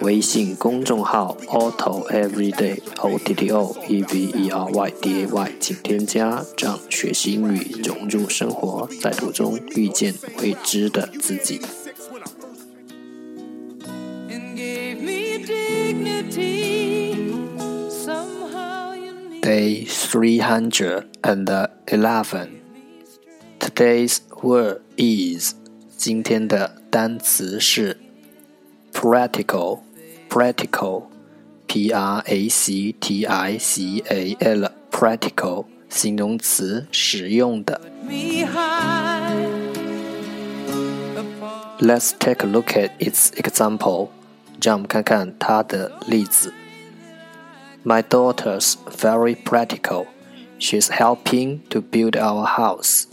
way it's supposed to be. It's supposed to be like you more close to me. It's supposed to be about our family. 微信公众号 Otto Everyday O T T O E V E R Y D A Y，请添加，让学习英语融入生活，在途中遇见未知的自己。 and gave me dignity. Somehow you need Day three hundred and eleven. Today's word is 今天的单词是 practical practical p r a c t i c a l practical 形容词实用的。 me high upon Let's take a look at its example. 让我们看看它的例子。My daughter's very practical. She's helping to build our house.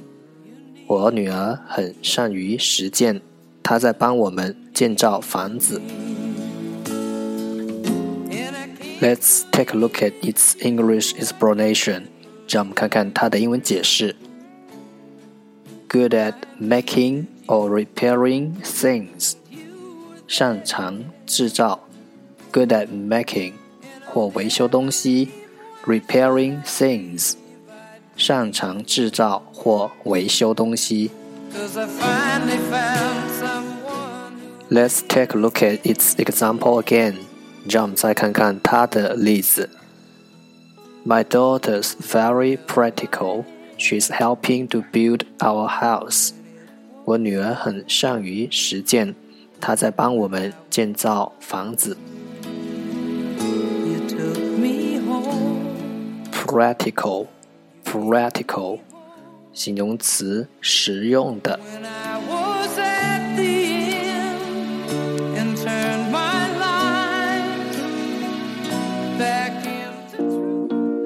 我女儿很善于实践，她在帮我们建造房子。 and I can't Let's take a look at its English explanation. 让我们看看它的英文解释。Good at making or repairing things. 擅长制造。Good at making 或维修东西。Repairing things. 擅长制造或维修东西。 cause I finally found someone who Let's take a look at its example again. 让我们再看看它的例子。My daughter's very practical. She's helping to build our house. 我女儿很善于实践，她在帮我们建造房子。 you took me home. Practical, practical，形容词，实用的。